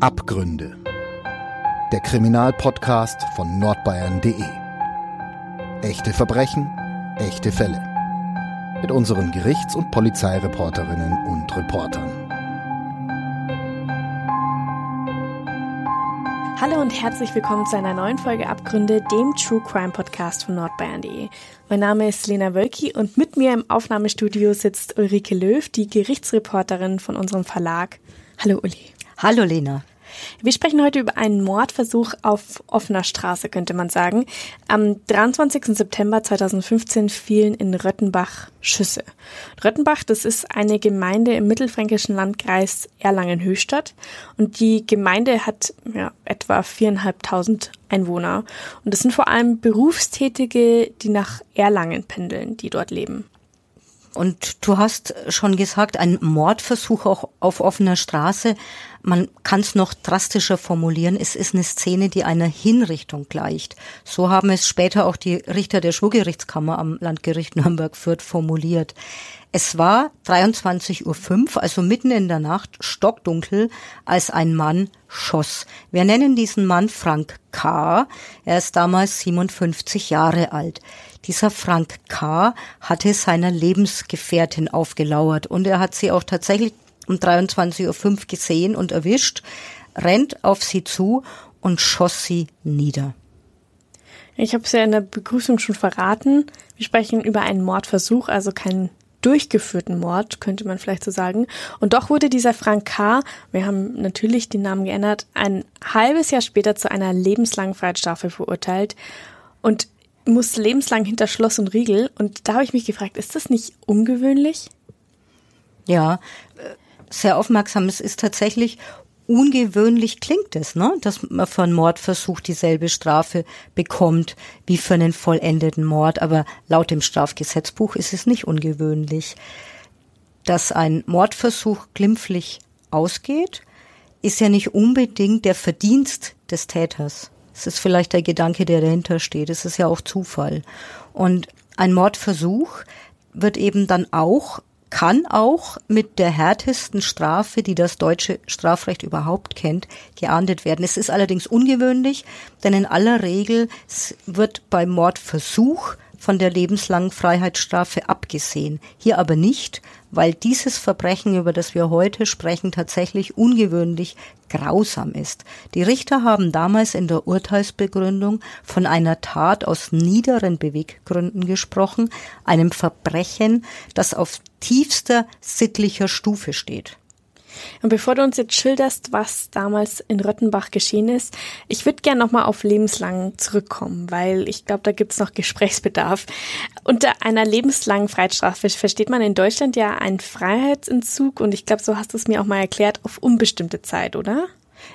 Abgründe. Der Kriminalpodcast von nordbayern.de. Echte Verbrechen, echte Fälle. Mit unseren Gerichts- und Polizeireporterinnen und Reportern. Hallo und herzlich willkommen zu einer neuen Folge Abgründe, dem True Crime Podcast von nordbayern.de. Mein Name ist Lena Wölki und mit mir im Aufnahmestudio sitzt Ulrike Löw, die Gerichtsreporterin von unserem Verlag. Hallo Uli. Hallo Lena. Wir sprechen heute über einen Mordversuch auf offener Straße, könnte man sagen. Am 23. September 2015 fielen in Röttenbach Schüsse. Röttenbach, das ist eine Gemeinde im mittelfränkischen Landkreis Erlangen-Höchstadt und die Gemeinde hat ja, etwa viereinhalbtausend Einwohner und das sind vor allem Berufstätige, die nach Erlangen pendeln, die dort leben. Und du hast schon gesagt, ein Mordversuch auch auf offener Straße. Man kann es noch drastischer formulieren. Es ist eine Szene, die einer Hinrichtung gleicht. So haben es später auch die Richter der Schwurgerichtskammer am Landgericht Nürnberg-Fürth formuliert. Es war 23.05 Uhr, also mitten in der Nacht, stockdunkel, als ein Mann schoss. Wir nennen diesen Mann Frank K. Er ist damals 57 Jahre alt. Dieser Frank K. hatte seiner Lebensgefährtin aufgelauert und er hat sie auch tatsächlich um 23.05 Uhr gesehen und erwischt, rennt auf sie zu und schoss sie nieder. Ich habe es ja in der Begrüßung schon verraten. Wir sprechen über einen Mordversuch, also keinen durchgeführten Mord, könnte man vielleicht so sagen. Und doch wurde dieser Frank K., wir haben natürlich den Namen geändert, ein halbes Jahr später zu einer lebenslangen Freiheitsstrafe verurteilt. Und muss lebenslang hinter Schloss und Riegel. Und da habe ich mich gefragt, ist das nicht ungewöhnlich? Ja, sehr aufmerksam. Es ist tatsächlich ungewöhnlich klingt es, ne? dass man für einen Mordversuch dieselbe Strafe bekommt wie für einen vollendeten Mord. Aber laut dem Strafgesetzbuch ist es nicht ungewöhnlich. Dass ein Mordversuch glimpflich ausgeht, ist ja nicht unbedingt der Verdienst des Täters. Es ist vielleicht der Gedanke, der dahinter steht. Es ist ja auch Zufall. Und ein Mordversuch wird eben dann auch kann auch mit der härtesten Strafe, die das deutsche Strafrecht überhaupt kennt, geahndet werden. Es ist allerdings ungewöhnlich, denn in aller Regel wird beim Mordversuch von der lebenslangen Freiheitsstrafe abgesehen. Hier aber nicht, weil dieses Verbrechen, über das wir heute sprechen, tatsächlich ungewöhnlich grausam ist. Die Richter haben damals in der Urteilsbegründung von einer Tat aus niederen Beweggründen gesprochen, einem Verbrechen, das auf tiefster sittlicher Stufe steht. Und bevor du uns jetzt schilderst, was damals in Röttenbach geschehen ist, ich würde gerne nochmal auf lebenslang zurückkommen, weil ich glaube, da gibt es noch Gesprächsbedarf. Unter einer lebenslangen Freiheitsstrafe versteht man in Deutschland ja einen Freiheitsentzug und ich glaube, so hast du es mir auch mal erklärt, auf unbestimmte Zeit, oder?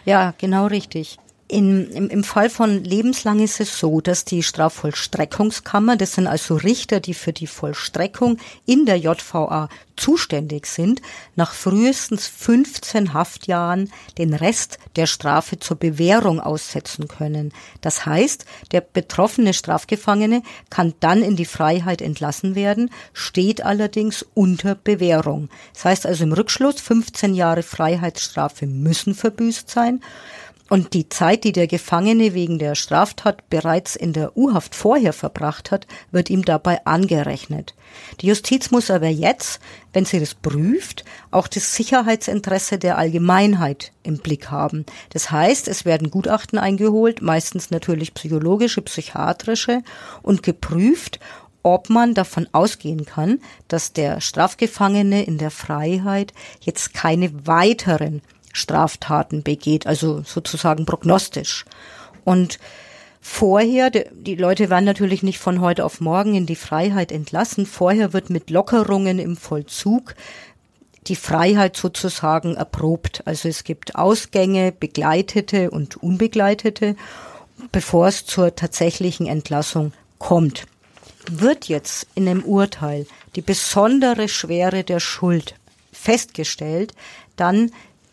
Ja, genau richtig. In, im, Im Fall von lebenslang ist es so, dass die Strafvollstreckungskammer, das sind also Richter, die für die Vollstreckung in der JVA zuständig sind, nach frühestens 15 Haftjahren den Rest der Strafe zur Bewährung aussetzen können. Das heißt, der betroffene Strafgefangene kann dann in die Freiheit entlassen werden, steht allerdings unter Bewährung. Das heißt also im Rückschluss 15 Jahre Freiheitsstrafe müssen verbüßt sein. Und die Zeit, die der Gefangene wegen der Straftat bereits in der U-Haft vorher verbracht hat, wird ihm dabei angerechnet. Die Justiz muss aber jetzt, wenn sie das prüft, auch das Sicherheitsinteresse der Allgemeinheit im Blick haben. Das heißt, es werden Gutachten eingeholt, meistens natürlich psychologische, psychiatrische und geprüft, ob man davon ausgehen kann, dass der Strafgefangene in der Freiheit jetzt keine weiteren Straftaten begeht, also sozusagen prognostisch. Und vorher, die Leute werden natürlich nicht von heute auf morgen in die Freiheit entlassen, vorher wird mit Lockerungen im Vollzug die Freiheit sozusagen erprobt. Also es gibt Ausgänge, begleitete und unbegleitete, bevor es zur tatsächlichen Entlassung kommt. Wird jetzt in einem Urteil die besondere Schwere der Schuld festgestellt, dann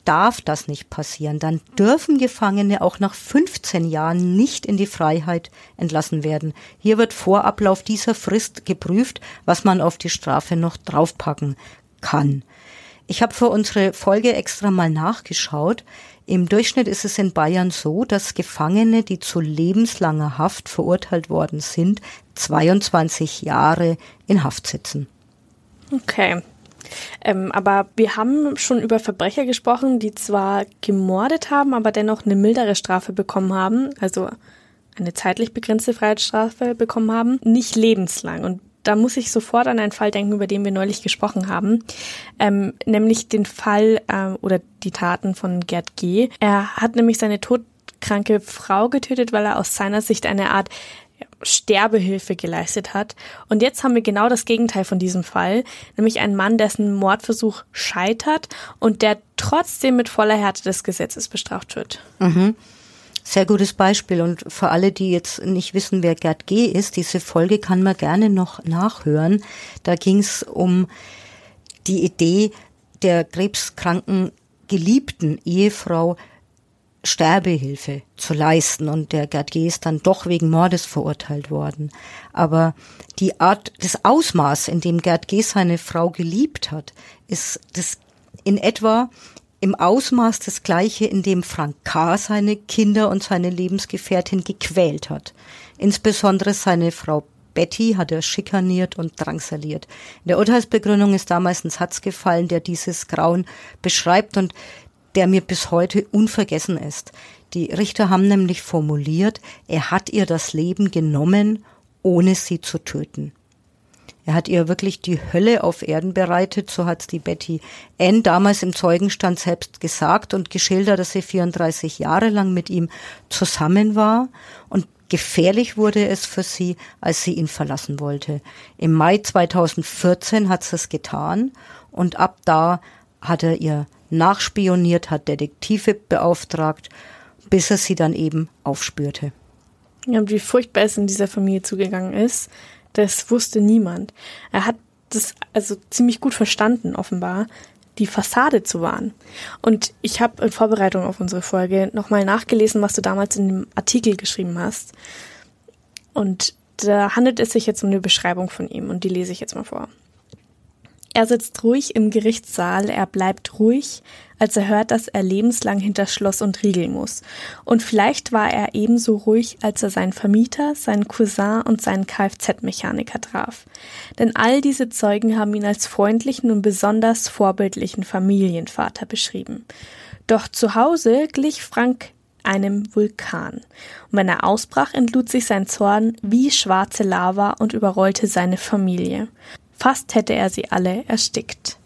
darf das nicht passieren. Dann dürfen Gefangene auch nach 15 Jahren nicht in die Freiheit entlassen werden. Hier wird vor Ablauf dieser Frist geprüft, was man auf die Strafe noch draufpacken kann. Ich habe für unsere Folge extra mal nachgeschaut. Im Durchschnitt ist es in Bayern so, dass Gefangene, die zu lebenslanger Haft verurteilt worden sind, 22 Jahre in Haft sitzen. Okay. Ähm, aber wir haben schon über Verbrecher gesprochen, die zwar gemordet haben, aber dennoch eine mildere Strafe bekommen haben, also eine zeitlich begrenzte Freiheitsstrafe bekommen haben, nicht lebenslang. Und da muss ich sofort an einen Fall denken, über den wir neulich gesprochen haben, ähm, nämlich den Fall äh, oder die Taten von Gerd G. Er hat nämlich seine todkranke Frau getötet, weil er aus seiner Sicht eine Art Sterbehilfe geleistet hat. Und jetzt haben wir genau das Gegenteil von diesem Fall, nämlich einen Mann, dessen Mordversuch scheitert und der trotzdem mit voller Härte des Gesetzes bestraft wird. Mhm. Sehr gutes Beispiel. Und für alle, die jetzt nicht wissen, wer Gerd G. ist, diese Folge kann man gerne noch nachhören. Da ging es um die Idee der krebskranken geliebten Ehefrau Sterbehilfe zu leisten und der Gerd G. ist dann doch wegen Mordes verurteilt worden. Aber die Art, das Ausmaß, in dem Gerd G. seine Frau geliebt hat, ist das in etwa im Ausmaß das gleiche, in dem Frank K. seine Kinder und seine Lebensgefährtin gequält hat. Insbesondere seine Frau Betty hat er schikaniert und drangsaliert. In der Urteilsbegründung ist damals ein Satz gefallen, der dieses Grauen beschreibt und der mir bis heute unvergessen ist. Die Richter haben nämlich formuliert, er hat ihr das Leben genommen, ohne sie zu töten. Er hat ihr wirklich die Hölle auf Erden bereitet, so hat die Betty Ann damals im Zeugenstand selbst gesagt und geschildert, dass sie 34 Jahre lang mit ihm zusammen war und gefährlich wurde es für sie, als sie ihn verlassen wollte. Im Mai 2014 hat sie es getan und ab da hat er ihr nachspioniert, hat Detektive beauftragt, bis er sie dann eben aufspürte. Ja, und wie furchtbar es in dieser Familie zugegangen ist, das wusste niemand. Er hat das also ziemlich gut verstanden, offenbar, die Fassade zu wahren. Und ich habe in Vorbereitung auf unsere Folge nochmal nachgelesen, was du damals in dem Artikel geschrieben hast. Und da handelt es sich jetzt um eine Beschreibung von ihm und die lese ich jetzt mal vor. Er sitzt ruhig im Gerichtssaal, er bleibt ruhig, als er hört, dass er lebenslang hinter Schloss und Riegel muss. Und vielleicht war er ebenso ruhig, als er seinen Vermieter, seinen Cousin und seinen Kfz-Mechaniker traf. Denn all diese Zeugen haben ihn als freundlichen und besonders vorbildlichen Familienvater beschrieben. Doch zu Hause glich Frank einem Vulkan. Und wenn er ausbrach, entlud sich sein Zorn wie schwarze Lava und überrollte seine Familie. Fast hätte er sie alle erstickt.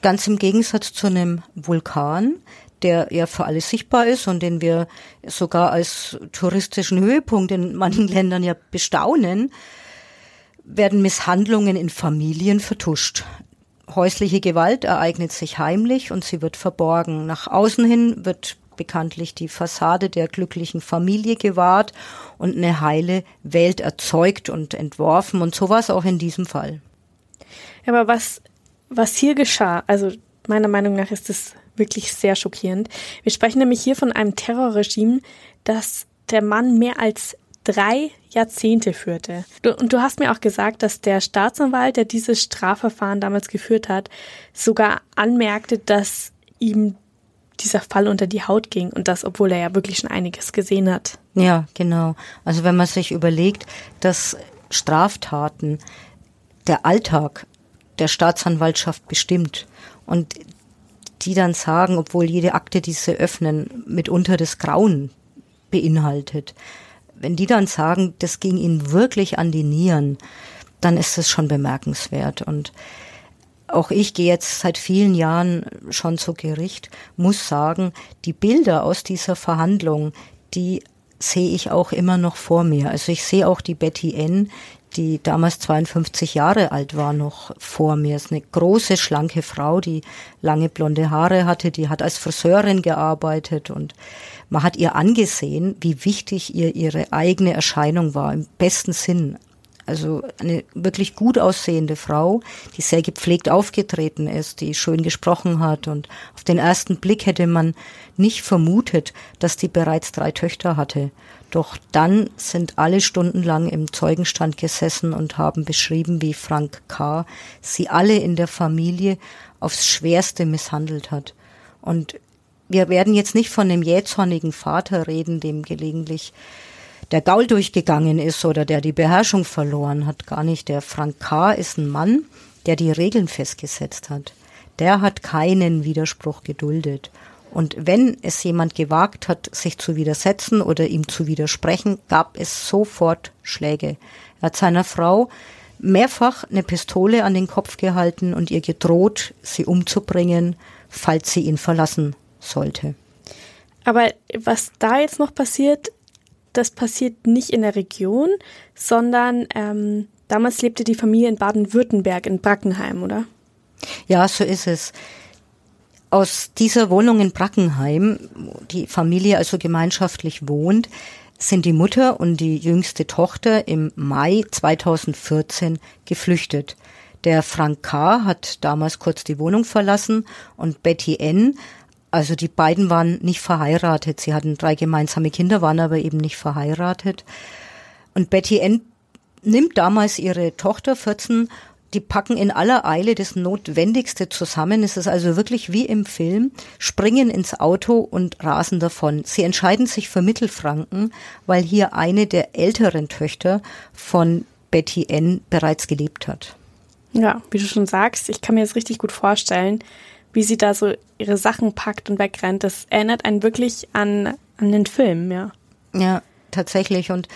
Ganz im Gegensatz zu einem Vulkan, der ja für alle sichtbar ist und den wir sogar als touristischen Höhepunkt in manchen Ländern ja bestaunen, werden Misshandlungen in Familien vertuscht. Häusliche Gewalt ereignet sich heimlich und sie wird verborgen. Nach außen hin wird bekanntlich die Fassade der glücklichen Familie gewahrt und eine heile Welt erzeugt und entworfen. Und so war es auch in diesem Fall. Ja, aber was, was hier geschah, also meiner Meinung nach ist es wirklich sehr schockierend. Wir sprechen nämlich hier von einem Terrorregime, das der Mann mehr als drei Jahrzehnte führte. und du hast mir auch gesagt, dass der Staatsanwalt, der dieses Strafverfahren damals geführt hat, sogar anmerkte, dass ihm dieser Fall unter die Haut ging und das, obwohl er ja wirklich schon einiges gesehen hat. Ja, genau. Also wenn man sich überlegt, dass Straftaten der Alltag der Staatsanwaltschaft bestimmt und die dann sagen, obwohl jede Akte, die sie öffnen, mitunter das Grauen beinhaltet, wenn die dann sagen, das ging ihnen wirklich an die Nieren, dann ist das schon bemerkenswert und auch ich gehe jetzt seit vielen Jahren schon zu Gericht, muss sagen, die Bilder aus dieser Verhandlung, die sehe ich auch immer noch vor mir. Also ich sehe auch die Betty N., die damals 52 Jahre alt war, noch vor mir. Ist eine große, schlanke Frau, die lange blonde Haare hatte, die hat als Friseurin gearbeitet und man hat ihr angesehen, wie wichtig ihr ihre eigene Erscheinung war, im besten Sinn. Also eine wirklich gut aussehende Frau, die sehr gepflegt aufgetreten ist, die schön gesprochen hat. Und auf den ersten Blick hätte man nicht vermutet, dass die bereits drei Töchter hatte. Doch dann sind alle stundenlang im Zeugenstand gesessen und haben beschrieben, wie Frank K. sie alle in der Familie aufs Schwerste misshandelt hat. Und wir werden jetzt nicht von dem jähzornigen Vater reden, dem gelegentlich der Gaul durchgegangen ist oder der die Beherrschung verloren hat. Gar nicht. Der Frank K. ist ein Mann, der die Regeln festgesetzt hat. Der hat keinen Widerspruch geduldet. Und wenn es jemand gewagt hat, sich zu widersetzen oder ihm zu widersprechen, gab es sofort Schläge. Er hat seiner Frau mehrfach eine Pistole an den Kopf gehalten und ihr gedroht, sie umzubringen, falls sie ihn verlassen sollte. Aber was da jetzt noch passiert, das passiert nicht in der Region, sondern ähm, damals lebte die Familie in Baden-Württemberg in Brackenheim, oder? Ja, so ist es. Aus dieser Wohnung in Brackenheim, wo die Familie also gemeinschaftlich wohnt, sind die Mutter und die jüngste Tochter im Mai 2014 geflüchtet. Der Frank K. hat damals kurz die Wohnung verlassen und Betty N. Also die beiden waren nicht verheiratet. Sie hatten drei gemeinsame Kinder, waren aber eben nicht verheiratet. Und Betty N. nimmt damals ihre Tochter 14 die packen in aller Eile das Notwendigste zusammen. Es ist also wirklich wie im Film, springen ins Auto und rasen davon. Sie entscheiden sich für Mittelfranken, weil hier eine der älteren Töchter von Betty N. bereits gelebt hat. Ja, wie du schon sagst, ich kann mir das richtig gut vorstellen, wie sie da so ihre Sachen packt und wegrennt. Das erinnert einen wirklich an, an den Film, ja. Ja, tatsächlich. Und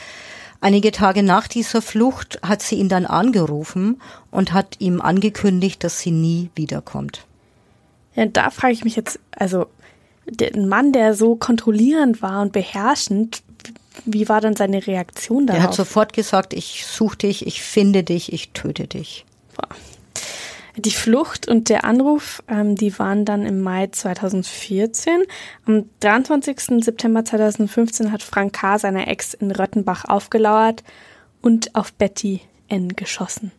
Einige Tage nach dieser Flucht hat sie ihn dann angerufen und hat ihm angekündigt, dass sie nie wiederkommt. Ja, da frage ich mich jetzt, also der Mann, der so kontrollierend war und beherrschend, wie war dann seine Reaktion darauf? Er hat sofort gesagt, ich suche dich, ich finde dich, ich töte dich. Boah. Die Flucht und der Anruf, ähm, die waren dann im Mai 2014. Am 23. September 2015 hat Frank K. seiner Ex in Röttenbach aufgelauert und auf Betty N. geschossen.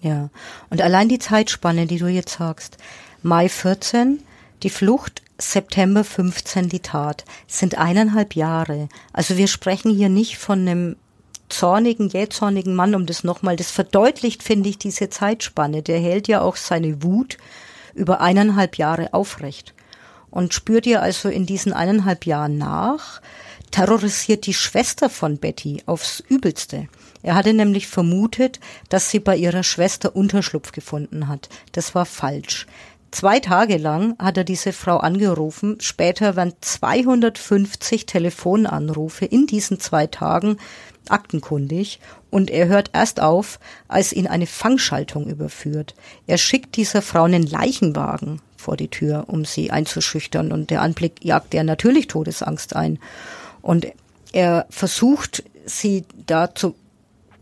Ja, und allein die Zeitspanne, die du jetzt sagst, Mai 14, die Flucht, September 15 die Tat, sind eineinhalb Jahre. Also wir sprechen hier nicht von einem zornigen, jähzornigen Mann, um das nochmal, das verdeutlicht, finde ich, diese Zeitspanne. Der hält ja auch seine Wut über eineinhalb Jahre aufrecht und spürt ihr also in diesen eineinhalb Jahren nach, terrorisiert die Schwester von Betty aufs Übelste. Er hatte nämlich vermutet, dass sie bei ihrer Schwester Unterschlupf gefunden hat. Das war falsch. Zwei Tage lang hat er diese Frau angerufen. Später waren 250 Telefonanrufe in diesen zwei Tagen aktenkundig und er hört erst auf, als ihn eine Fangschaltung überführt. Er schickt dieser Frau einen Leichenwagen vor die Tür, um sie einzuschüchtern und der Anblick jagt er natürlich Todesangst ein. Und er versucht, sie dazu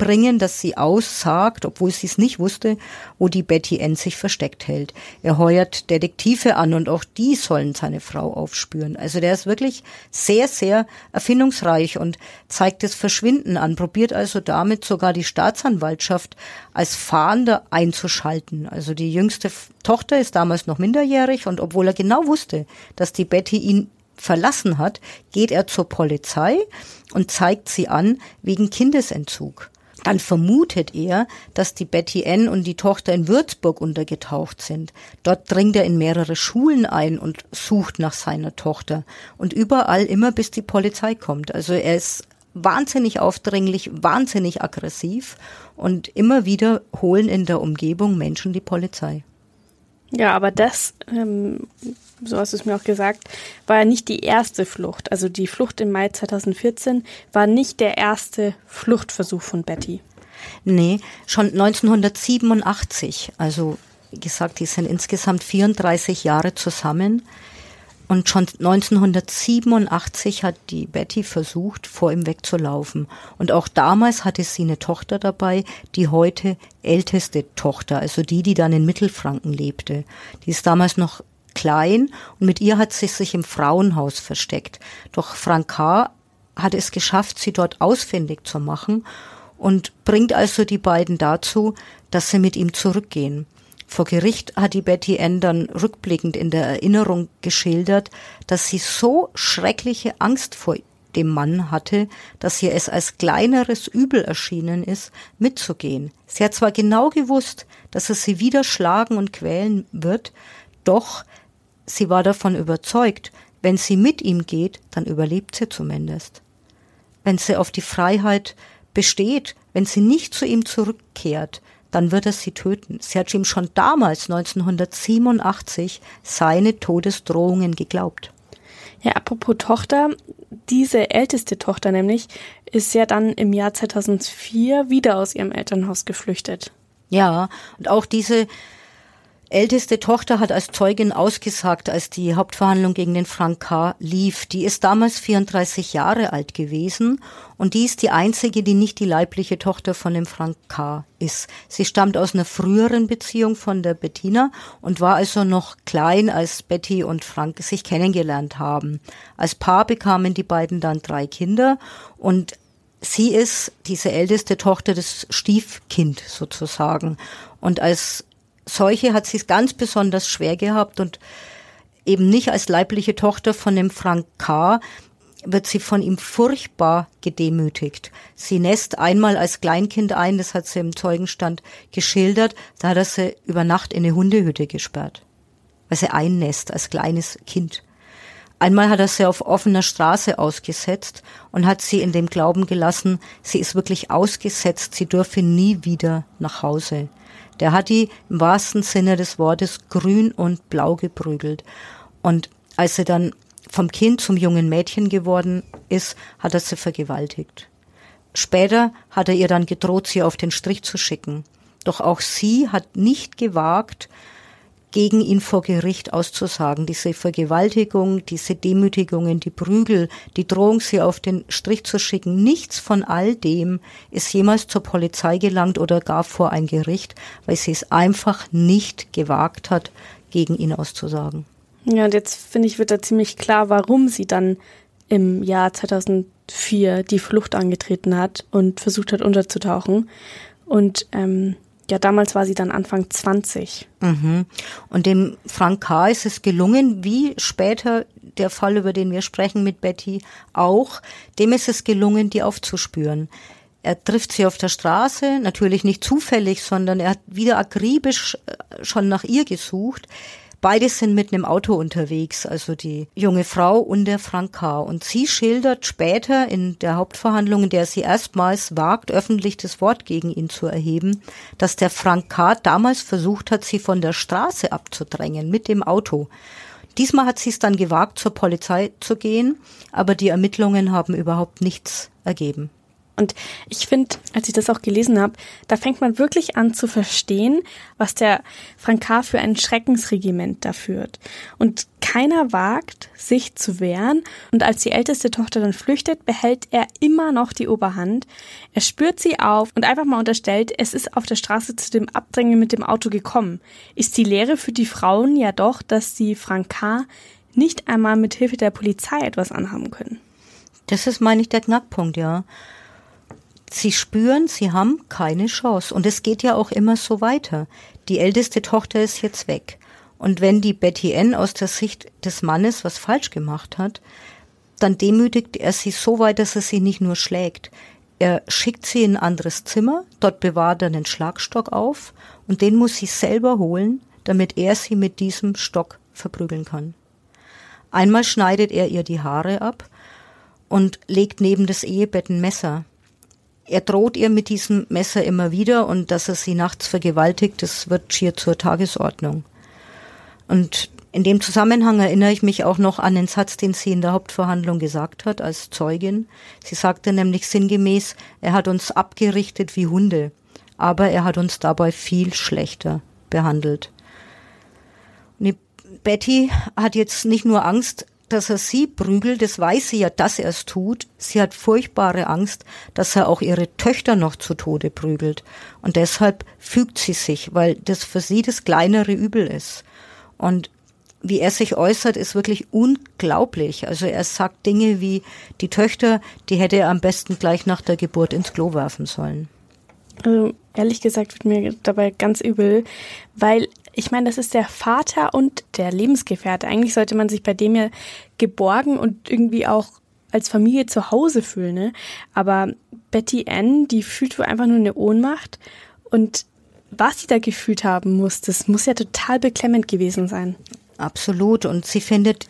bringen, dass sie aussagt, obwohl sie es nicht wusste, wo die Betty N sich versteckt hält. Er heuert Detektive an und auch die sollen seine Frau aufspüren. Also der ist wirklich sehr, sehr erfindungsreich und zeigt das Verschwinden an, probiert also damit sogar die Staatsanwaltschaft als Fahnder einzuschalten. Also die jüngste Tochter ist damals noch minderjährig und obwohl er genau wusste, dass die Betty ihn verlassen hat, geht er zur Polizei und zeigt sie an wegen Kindesentzug dann vermutet er, dass die Betty N. und die Tochter in Würzburg untergetaucht sind. Dort dringt er in mehrere Schulen ein und sucht nach seiner Tochter. Und überall immer bis die Polizei kommt. Also er ist wahnsinnig aufdringlich, wahnsinnig aggressiv und immer wieder holen in der Umgebung Menschen die Polizei. Ja, aber das, ähm, so hast du es mir auch gesagt, war ja nicht die erste Flucht. Also die Flucht im Mai 2014 war nicht der erste Fluchtversuch von Betty. Nee, schon 1987. Also wie gesagt, die sind insgesamt 34 Jahre zusammen. Und schon 1987 hat die Betty versucht, vor ihm wegzulaufen. Und auch damals hatte sie eine Tochter dabei, die heute älteste Tochter, also die, die dann in Mittelfranken lebte. Die ist damals noch klein und mit ihr hat sie sich im Frauenhaus versteckt. Doch Frank K. hat es geschafft, sie dort ausfindig zu machen und bringt also die beiden dazu, dass sie mit ihm zurückgehen. Vor Gericht hat die Betty Ann dann rückblickend in der Erinnerung geschildert, dass sie so schreckliche Angst vor dem Mann hatte, dass ihr es als kleineres Übel erschienen ist, mitzugehen. Sie hat zwar genau gewusst, dass er sie wieder schlagen und quälen wird, doch sie war davon überzeugt, wenn sie mit ihm geht, dann überlebt sie zumindest. Wenn sie auf die Freiheit besteht, wenn sie nicht zu ihm zurückkehrt, dann wird er sie töten. Sie hat ihm schon damals, 1987, seine Todesdrohungen geglaubt. Ja, apropos Tochter, diese älteste Tochter nämlich ist ja dann im Jahr 2004 wieder aus ihrem Elternhaus geflüchtet. Ja, und auch diese älteste Tochter hat als Zeugin ausgesagt, als die Hauptverhandlung gegen den Frank K. lief. Die ist damals 34 Jahre alt gewesen und die ist die einzige, die nicht die leibliche Tochter von dem Frank K. ist. Sie stammt aus einer früheren Beziehung von der Bettina und war also noch klein, als Betty und Frank sich kennengelernt haben. Als Paar bekamen die beiden dann drei Kinder und sie ist diese älteste Tochter des Stiefkind sozusagen. Und als solche hat sie es ganz besonders schwer gehabt und eben nicht als leibliche Tochter von dem Frank K. wird sie von ihm furchtbar gedemütigt. Sie nässt einmal als Kleinkind ein, das hat sie im Zeugenstand geschildert, da hat er sie über Nacht in eine Hundehütte gesperrt, weil sie einnässt als kleines Kind. Einmal hat er sie auf offener Straße ausgesetzt und hat sie in dem Glauben gelassen, sie ist wirklich ausgesetzt, sie dürfe nie wieder nach Hause. Der hat die im wahrsten Sinne des Wortes grün und blau geprügelt. Und als sie dann vom Kind zum jungen Mädchen geworden ist, hat er sie vergewaltigt. Später hat er ihr dann gedroht, sie auf den Strich zu schicken. Doch auch sie hat nicht gewagt, gegen ihn vor Gericht auszusagen. Diese Vergewaltigung, diese Demütigungen, die Prügel, die Drohung, sie auf den Strich zu schicken, nichts von all dem ist jemals zur Polizei gelangt oder gar vor ein Gericht, weil sie es einfach nicht gewagt hat, gegen ihn auszusagen. Ja, und jetzt finde ich, wird da ziemlich klar, warum sie dann im Jahr 2004 die Flucht angetreten hat und versucht hat unterzutauchen. Und ähm, ja, damals war sie dann Anfang 20. Mhm. Und dem Frank K. ist es gelungen, wie später der Fall, über den wir sprechen mit Betty, auch, dem ist es gelungen, die aufzuspüren. Er trifft sie auf der Straße, natürlich nicht zufällig, sondern er hat wieder akribisch äh, schon nach ihr gesucht. Beide sind mit einem Auto unterwegs, also die junge Frau und der Frank K. Und sie schildert später in der Hauptverhandlung, in der sie erstmals wagt, öffentlich das Wort gegen ihn zu erheben, dass der Frank K. damals versucht hat, sie von der Straße abzudrängen mit dem Auto. Diesmal hat sie es dann gewagt, zur Polizei zu gehen, aber die Ermittlungen haben überhaupt nichts ergeben. Und ich finde, als ich das auch gelesen habe, da fängt man wirklich an zu verstehen, was der Frank K. für ein Schreckensregiment da führt. Und keiner wagt, sich zu wehren. Und als die älteste Tochter dann flüchtet, behält er immer noch die Oberhand. Er spürt sie auf und einfach mal unterstellt, es ist auf der Straße zu dem Abdrängen mit dem Auto gekommen. Ist die Lehre für die Frauen ja doch, dass sie Frank K. nicht einmal mit Hilfe der Polizei etwas anhaben können. Das ist, meine ich, der Knackpunkt, ja. Sie spüren, sie haben keine Chance. Und es geht ja auch immer so weiter. Die älteste Tochter ist jetzt weg. Und wenn die Betty N aus der Sicht des Mannes was falsch gemacht hat, dann demütigt er sie so weit, dass er sie nicht nur schlägt. Er schickt sie in ein anderes Zimmer, dort bewahrt er einen Schlagstock auf und den muss sie selber holen, damit er sie mit diesem Stock verprügeln kann. Einmal schneidet er ihr die Haare ab und legt neben das Ehebett ein Messer. Er droht ihr mit diesem Messer immer wieder und dass er sie nachts vergewaltigt, das wird schier zur Tagesordnung. Und in dem Zusammenhang erinnere ich mich auch noch an den Satz, den sie in der Hauptverhandlung gesagt hat als Zeugin. Sie sagte nämlich sinngemäß, er hat uns abgerichtet wie Hunde, aber er hat uns dabei viel schlechter behandelt. Betty hat jetzt nicht nur Angst, dass er sie prügelt, das weiß sie ja, dass er es tut. Sie hat furchtbare Angst, dass er auch ihre Töchter noch zu Tode prügelt. Und deshalb fügt sie sich, weil das für sie das kleinere Übel ist. Und wie er sich äußert, ist wirklich unglaublich. Also er sagt Dinge wie, die Töchter, die hätte er am besten gleich nach der Geburt ins Klo werfen sollen. Also ehrlich gesagt wird mir dabei ganz übel, weil ich meine, das ist der Vater und der Lebensgefährte. Eigentlich sollte man sich bei dem ja geborgen und irgendwie auch als Familie zu Hause fühlen. Ne? Aber Betty Ann, die fühlt wohl einfach nur eine Ohnmacht. Und was sie da gefühlt haben muss, das muss ja total beklemmend gewesen sein. Absolut. Und sie findet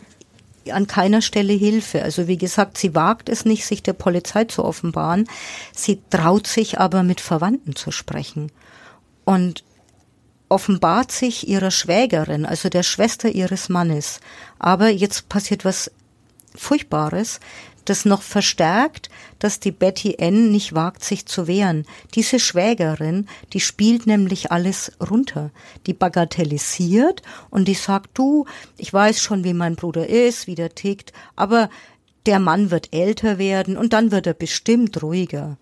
an keiner Stelle Hilfe. Also wie gesagt, sie wagt es nicht, sich der Polizei zu offenbaren. Sie traut sich aber mit Verwandten zu sprechen. Und offenbart sich ihrer Schwägerin, also der Schwester ihres Mannes. Aber jetzt passiert was Furchtbares das noch verstärkt, dass die Betty N nicht wagt, sich zu wehren. Diese Schwägerin, die spielt nämlich alles runter. Die bagatellisiert und die sagt, du, ich weiß schon, wie mein Bruder ist, wie der tickt, aber der Mann wird älter werden und dann wird er bestimmt ruhiger.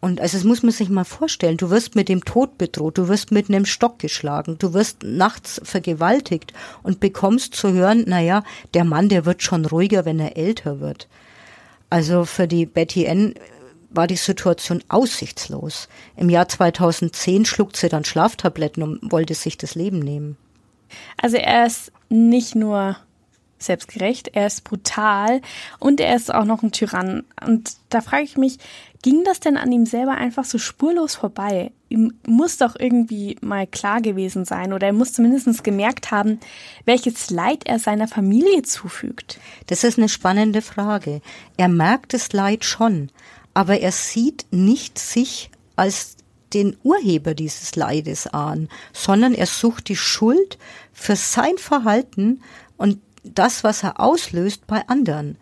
Und also das muss man sich mal vorstellen. Du wirst mit dem Tod bedroht, du wirst mit einem Stock geschlagen, du wirst nachts vergewaltigt und bekommst zu hören, naja, der Mann, der wird schon ruhiger, wenn er älter wird. Also für die Betty N war die Situation aussichtslos. Im Jahr 2010 schluckt sie dann Schlaftabletten und wollte sich das Leben nehmen. Also er ist nicht nur selbstgerecht, er ist brutal und er ist auch noch ein Tyrann. Und da frage ich mich, ging das denn an ihm selber einfach so spurlos vorbei? Ihm muss doch irgendwie mal klar gewesen sein oder er muss zumindest gemerkt haben, welches Leid er seiner Familie zufügt. Das ist eine spannende Frage. Er merkt das Leid schon, aber er sieht nicht sich als den Urheber dieses Leides an, sondern er sucht die Schuld für sein Verhalten und das, was er auslöst bei anderen.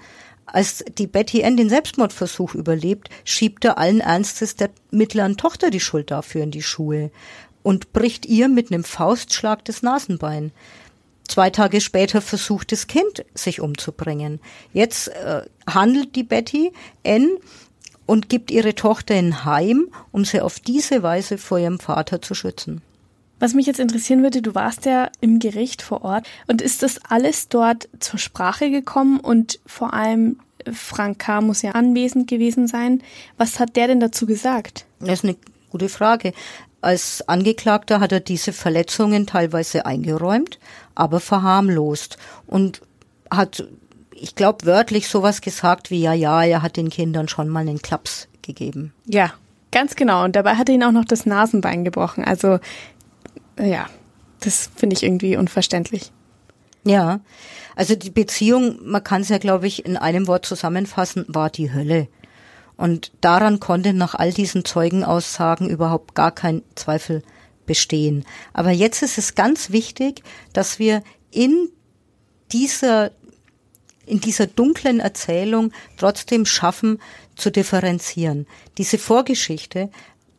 Als die Betty Ann den Selbstmordversuch überlebt, schiebt er allen Ernstes der mittleren Tochter die Schuld dafür in die Schuhe und bricht ihr mit einem Faustschlag das Nasenbein. Zwei Tage später versucht das Kind, sich umzubringen. Jetzt äh, handelt die Betty Ann und gibt ihre Tochter in Heim, um sie auf diese Weise vor ihrem Vater zu schützen. Was mich jetzt interessieren würde, du warst ja im Gericht vor Ort und ist das alles dort zur Sprache gekommen und vor allem Frank K. muss ja anwesend gewesen sein. Was hat der denn dazu gesagt? Das ist eine gute Frage. Als Angeklagter hat er diese Verletzungen teilweise eingeräumt, aber verharmlost und hat, ich glaube, wörtlich sowas gesagt wie, ja, ja, er hat den Kindern schon mal einen Klaps gegeben. Ja, ganz genau. Und dabei hat er ihn auch noch das Nasenbein gebrochen. Also ja, das finde ich irgendwie unverständlich. Ja, also die Beziehung, man kann es ja, glaube ich, in einem Wort zusammenfassen, war die Hölle. Und daran konnte nach all diesen Zeugenaussagen überhaupt gar kein Zweifel bestehen. Aber jetzt ist es ganz wichtig, dass wir in dieser in dieser dunklen Erzählung trotzdem schaffen zu differenzieren. Diese Vorgeschichte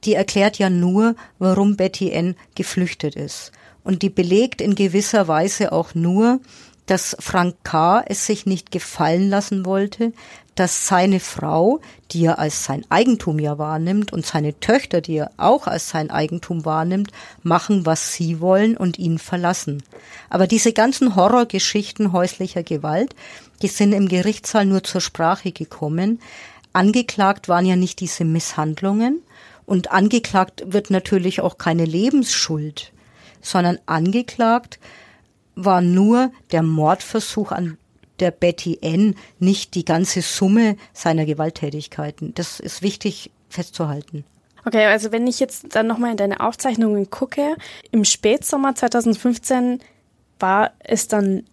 die erklärt ja nur, warum Betty N geflüchtet ist. Und die belegt in gewisser Weise auch nur, dass Frank K. es sich nicht gefallen lassen wollte, dass seine Frau, die er als sein Eigentum ja wahrnimmt, und seine Töchter, die er auch als sein Eigentum wahrnimmt, machen, was sie wollen und ihn verlassen. Aber diese ganzen Horrorgeschichten häuslicher Gewalt, die sind im Gerichtssaal nur zur Sprache gekommen. Angeklagt waren ja nicht diese Misshandlungen, und angeklagt wird natürlich auch keine Lebensschuld, sondern angeklagt war nur der Mordversuch an der Betty N, nicht die ganze Summe seiner Gewalttätigkeiten. Das ist wichtig festzuhalten. Okay, also wenn ich jetzt dann nochmal in deine Aufzeichnungen gucke, im Spätsommer 2015 war es dann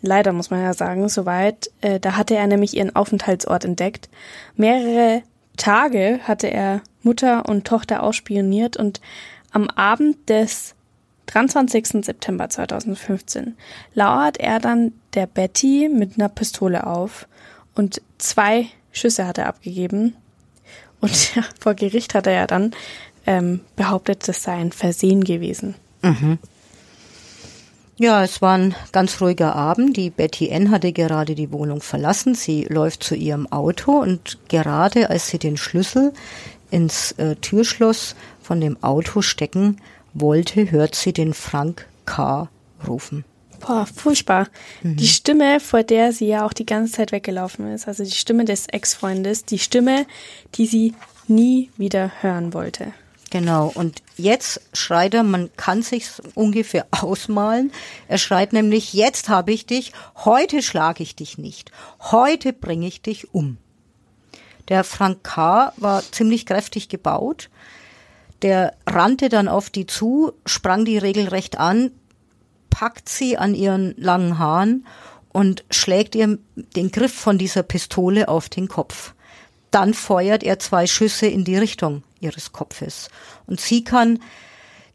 leider, muss man ja sagen, soweit. Äh, da hatte er nämlich ihren Aufenthaltsort entdeckt. Mehrere Tage hatte er Mutter und Tochter ausspioniert und am Abend des 23. September 2015 lauert er dann der Betty mit einer Pistole auf und zwei Schüsse hat er abgegeben. Und ja, vor Gericht hat er ja dann ähm, behauptet, das sei ein Versehen gewesen. Mhm. Ja, es war ein ganz ruhiger Abend. Die Betty N hatte gerade die Wohnung verlassen. Sie läuft zu ihrem Auto und gerade als sie den Schlüssel ins äh, Türschloss von dem Auto stecken wollte, hört sie den Frank K. rufen. Boah, furchtbar. Mhm. Die Stimme, vor der sie ja auch die ganze Zeit weggelaufen ist, also die Stimme des Ex-Freundes, die Stimme, die sie nie wieder hören wollte. Genau. Und jetzt schreit er, man kann sich ungefähr ausmalen. Er schreit nämlich, jetzt habe ich dich, heute schlage ich dich nicht, heute bringe ich dich um. Der Frank K. war ziemlich kräftig gebaut. Der rannte dann auf die zu, sprang die regelrecht an, packt sie an ihren langen Haaren und schlägt ihr den Griff von dieser Pistole auf den Kopf. Dann feuert er zwei Schüsse in die Richtung ihres Kopfes. Und sie kann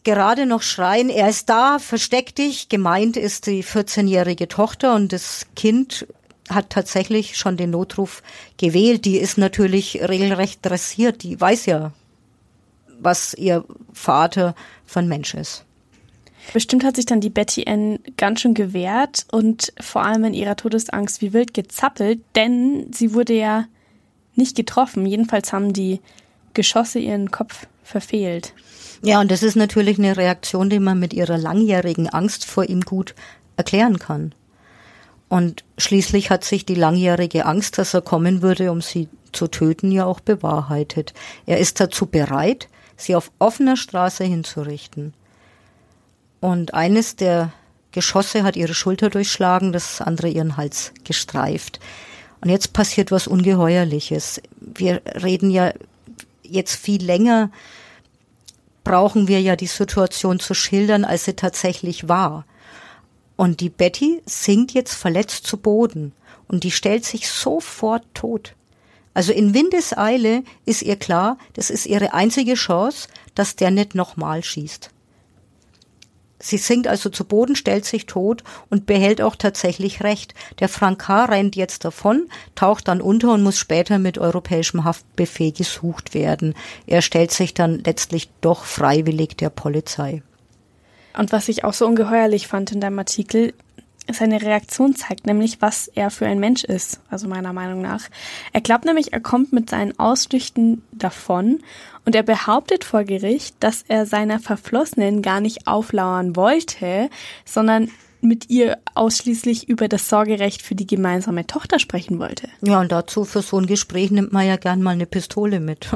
gerade noch schreien, er ist da, versteck dich. Gemeint ist die 14-jährige Tochter und das Kind hat tatsächlich schon den Notruf gewählt. Die ist natürlich regelrecht dressiert. Die weiß ja, was ihr Vater von Mensch ist. Bestimmt hat sich dann die Betty Ann ganz schön gewehrt und vor allem in ihrer Todesangst wie wild gezappelt, denn sie wurde ja nicht getroffen. Jedenfalls haben die Geschosse ihren Kopf verfehlt. Ja, und das ist natürlich eine Reaktion, die man mit ihrer langjährigen Angst vor ihm gut erklären kann. Und schließlich hat sich die langjährige Angst, dass er kommen würde, um sie zu töten, ja auch bewahrheitet. Er ist dazu bereit, sie auf offener Straße hinzurichten. Und eines der Geschosse hat ihre Schulter durchschlagen, das andere ihren Hals gestreift. Und jetzt passiert was Ungeheuerliches. Wir reden ja jetzt viel länger brauchen wir ja die Situation zu schildern, als sie tatsächlich war. Und die Betty sinkt jetzt verletzt zu Boden und die stellt sich sofort tot. Also in Windeseile ist ihr klar, das ist ihre einzige Chance, dass der nicht nochmal schießt. Sie sinkt also zu Boden, stellt sich tot und behält auch tatsächlich Recht. Der Frank K. rennt jetzt davon, taucht dann unter und muss später mit europäischem Haftbefehl gesucht werden. Er stellt sich dann letztlich doch freiwillig der Polizei. Und was ich auch so ungeheuerlich fand in deinem Artikel, seine Reaktion zeigt nämlich, was er für ein Mensch ist, also meiner Meinung nach. Er glaubt nämlich, er kommt mit seinen Ausflüchten davon und er behauptet vor Gericht, dass er seiner Verflossenen gar nicht auflauern wollte, sondern mit ihr ausschließlich über das Sorgerecht für die gemeinsame Tochter sprechen wollte. Ja, und dazu für so ein Gespräch nimmt man ja gern mal eine Pistole mit.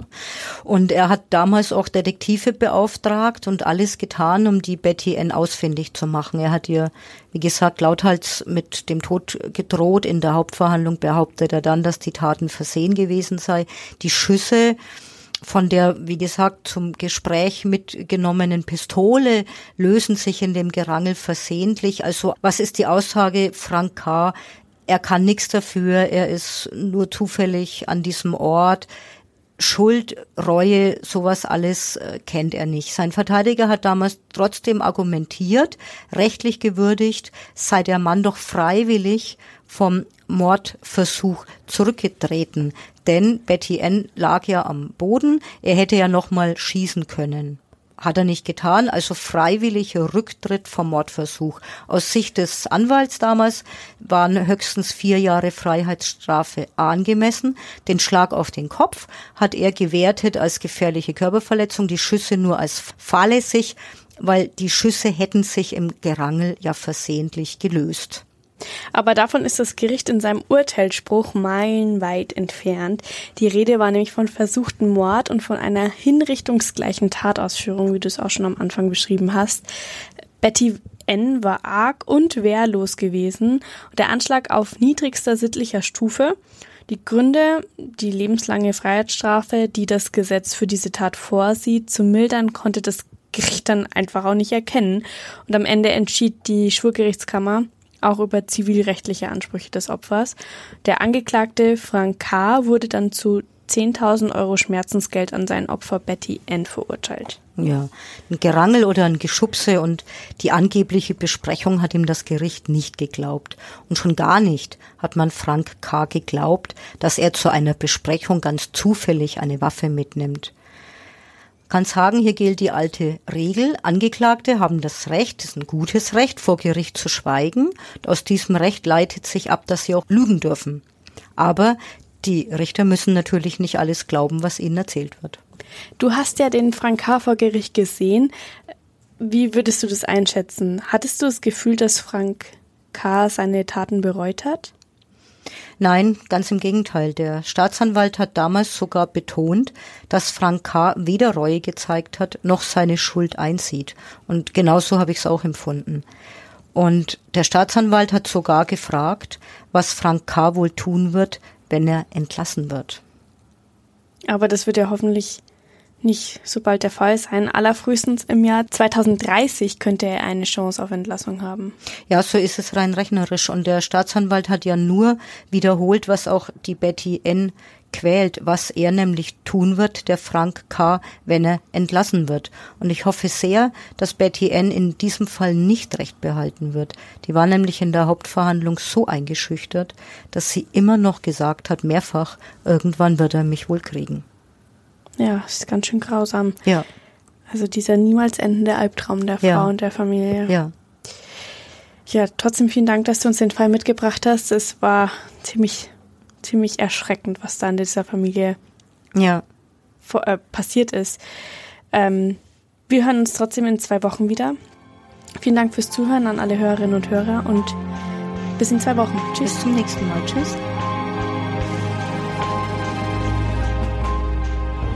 Und er hat damals auch Detektive beauftragt und alles getan, um die Betty N ausfindig zu machen. Er hat ihr, wie gesagt, lauthals mit dem Tod gedroht. In der Hauptverhandlung behauptet er dann, dass die Taten versehen gewesen sei. Die Schüsse, von der, wie gesagt, zum Gespräch mitgenommenen Pistole lösen sich in dem Gerangel versehentlich. Also was ist die Aussage Frank K.? Er kann nichts dafür, er ist nur zufällig an diesem Ort. Schuld, Reue, sowas alles äh, kennt er nicht. Sein Verteidiger hat damals trotzdem argumentiert, rechtlich gewürdigt, sei der Mann doch freiwillig vom Mordversuch zurückgetreten. Denn Betty N. lag ja am Boden, er hätte ja nochmal schießen können. Hat er nicht getan, also freiwilliger Rücktritt vom Mordversuch. Aus Sicht des Anwalts damals waren höchstens vier Jahre Freiheitsstrafe angemessen. Den Schlag auf den Kopf hat er gewertet als gefährliche Körperverletzung, die Schüsse nur als fahrlässig, weil die Schüsse hätten sich im Gerangel ja versehentlich gelöst. Aber davon ist das Gericht in seinem Urteilsspruch meilenweit entfernt. Die Rede war nämlich von versuchten Mord und von einer hinrichtungsgleichen Tatausführung, wie du es auch schon am Anfang beschrieben hast. Betty N. war arg und wehrlos gewesen. Der Anschlag auf niedrigster sittlicher Stufe. Die Gründe, die lebenslange Freiheitsstrafe, die das Gesetz für diese Tat vorsieht, zu mildern, konnte das Gericht dann einfach auch nicht erkennen. Und am Ende entschied die Schwurgerichtskammer, auch über zivilrechtliche Ansprüche des Opfers. Der Angeklagte Frank K. wurde dann zu 10.000 Euro Schmerzensgeld an sein Opfer Betty N. verurteilt. Ja, ein Gerangel oder ein Geschubse und die angebliche Besprechung hat ihm das Gericht nicht geglaubt. Und schon gar nicht hat man Frank K. geglaubt, dass er zu einer Besprechung ganz zufällig eine Waffe mitnimmt kann sagen, hier gilt die alte Regel. Angeklagte haben das Recht, das ist ein gutes Recht, vor Gericht zu schweigen. Aus diesem Recht leitet sich ab, dass sie auch lügen dürfen. Aber die Richter müssen natürlich nicht alles glauben, was ihnen erzählt wird. Du hast ja den Frank K. vor Gericht gesehen. Wie würdest du das einschätzen? Hattest du das Gefühl, dass Frank K. seine Taten bereut hat? Nein, ganz im Gegenteil. Der Staatsanwalt hat damals sogar betont, dass Frank K. weder Reue gezeigt hat, noch seine Schuld einsieht. Und genauso habe ich es auch empfunden. Und der Staatsanwalt hat sogar gefragt, was Frank K. wohl tun wird, wenn er entlassen wird. Aber das wird ja hoffentlich nicht so bald der Fall sein. Allerfrühestens im Jahr 2030 könnte er eine Chance auf Entlassung haben. Ja, so ist es rein rechnerisch. Und der Staatsanwalt hat ja nur wiederholt, was auch die Betty N quält, was er nämlich tun wird, der Frank K., wenn er entlassen wird. Und ich hoffe sehr, dass Betty N. in diesem Fall nicht recht behalten wird. Die war nämlich in der Hauptverhandlung so eingeschüchtert, dass sie immer noch gesagt hat, mehrfach, irgendwann wird er mich wohl kriegen. Ja, das ist ganz schön grausam. Ja. Also dieser niemals endende Albtraum der Frau Ja. und der Familie. Ja. Ja, trotzdem vielen Dank, dass du uns den Fall mitgebracht hast. Es war ziemlich, ziemlich erschreckend, was da in dieser Familie Ja. vor, äh, passiert ist. Ähm, wir hören uns trotzdem in zwei Wochen wieder. Vielen Dank fürs Zuhören an alle Hörerinnen und Hörer und bis in zwei Wochen. Tschüss. Bis zum nächsten Mal. Tschüss.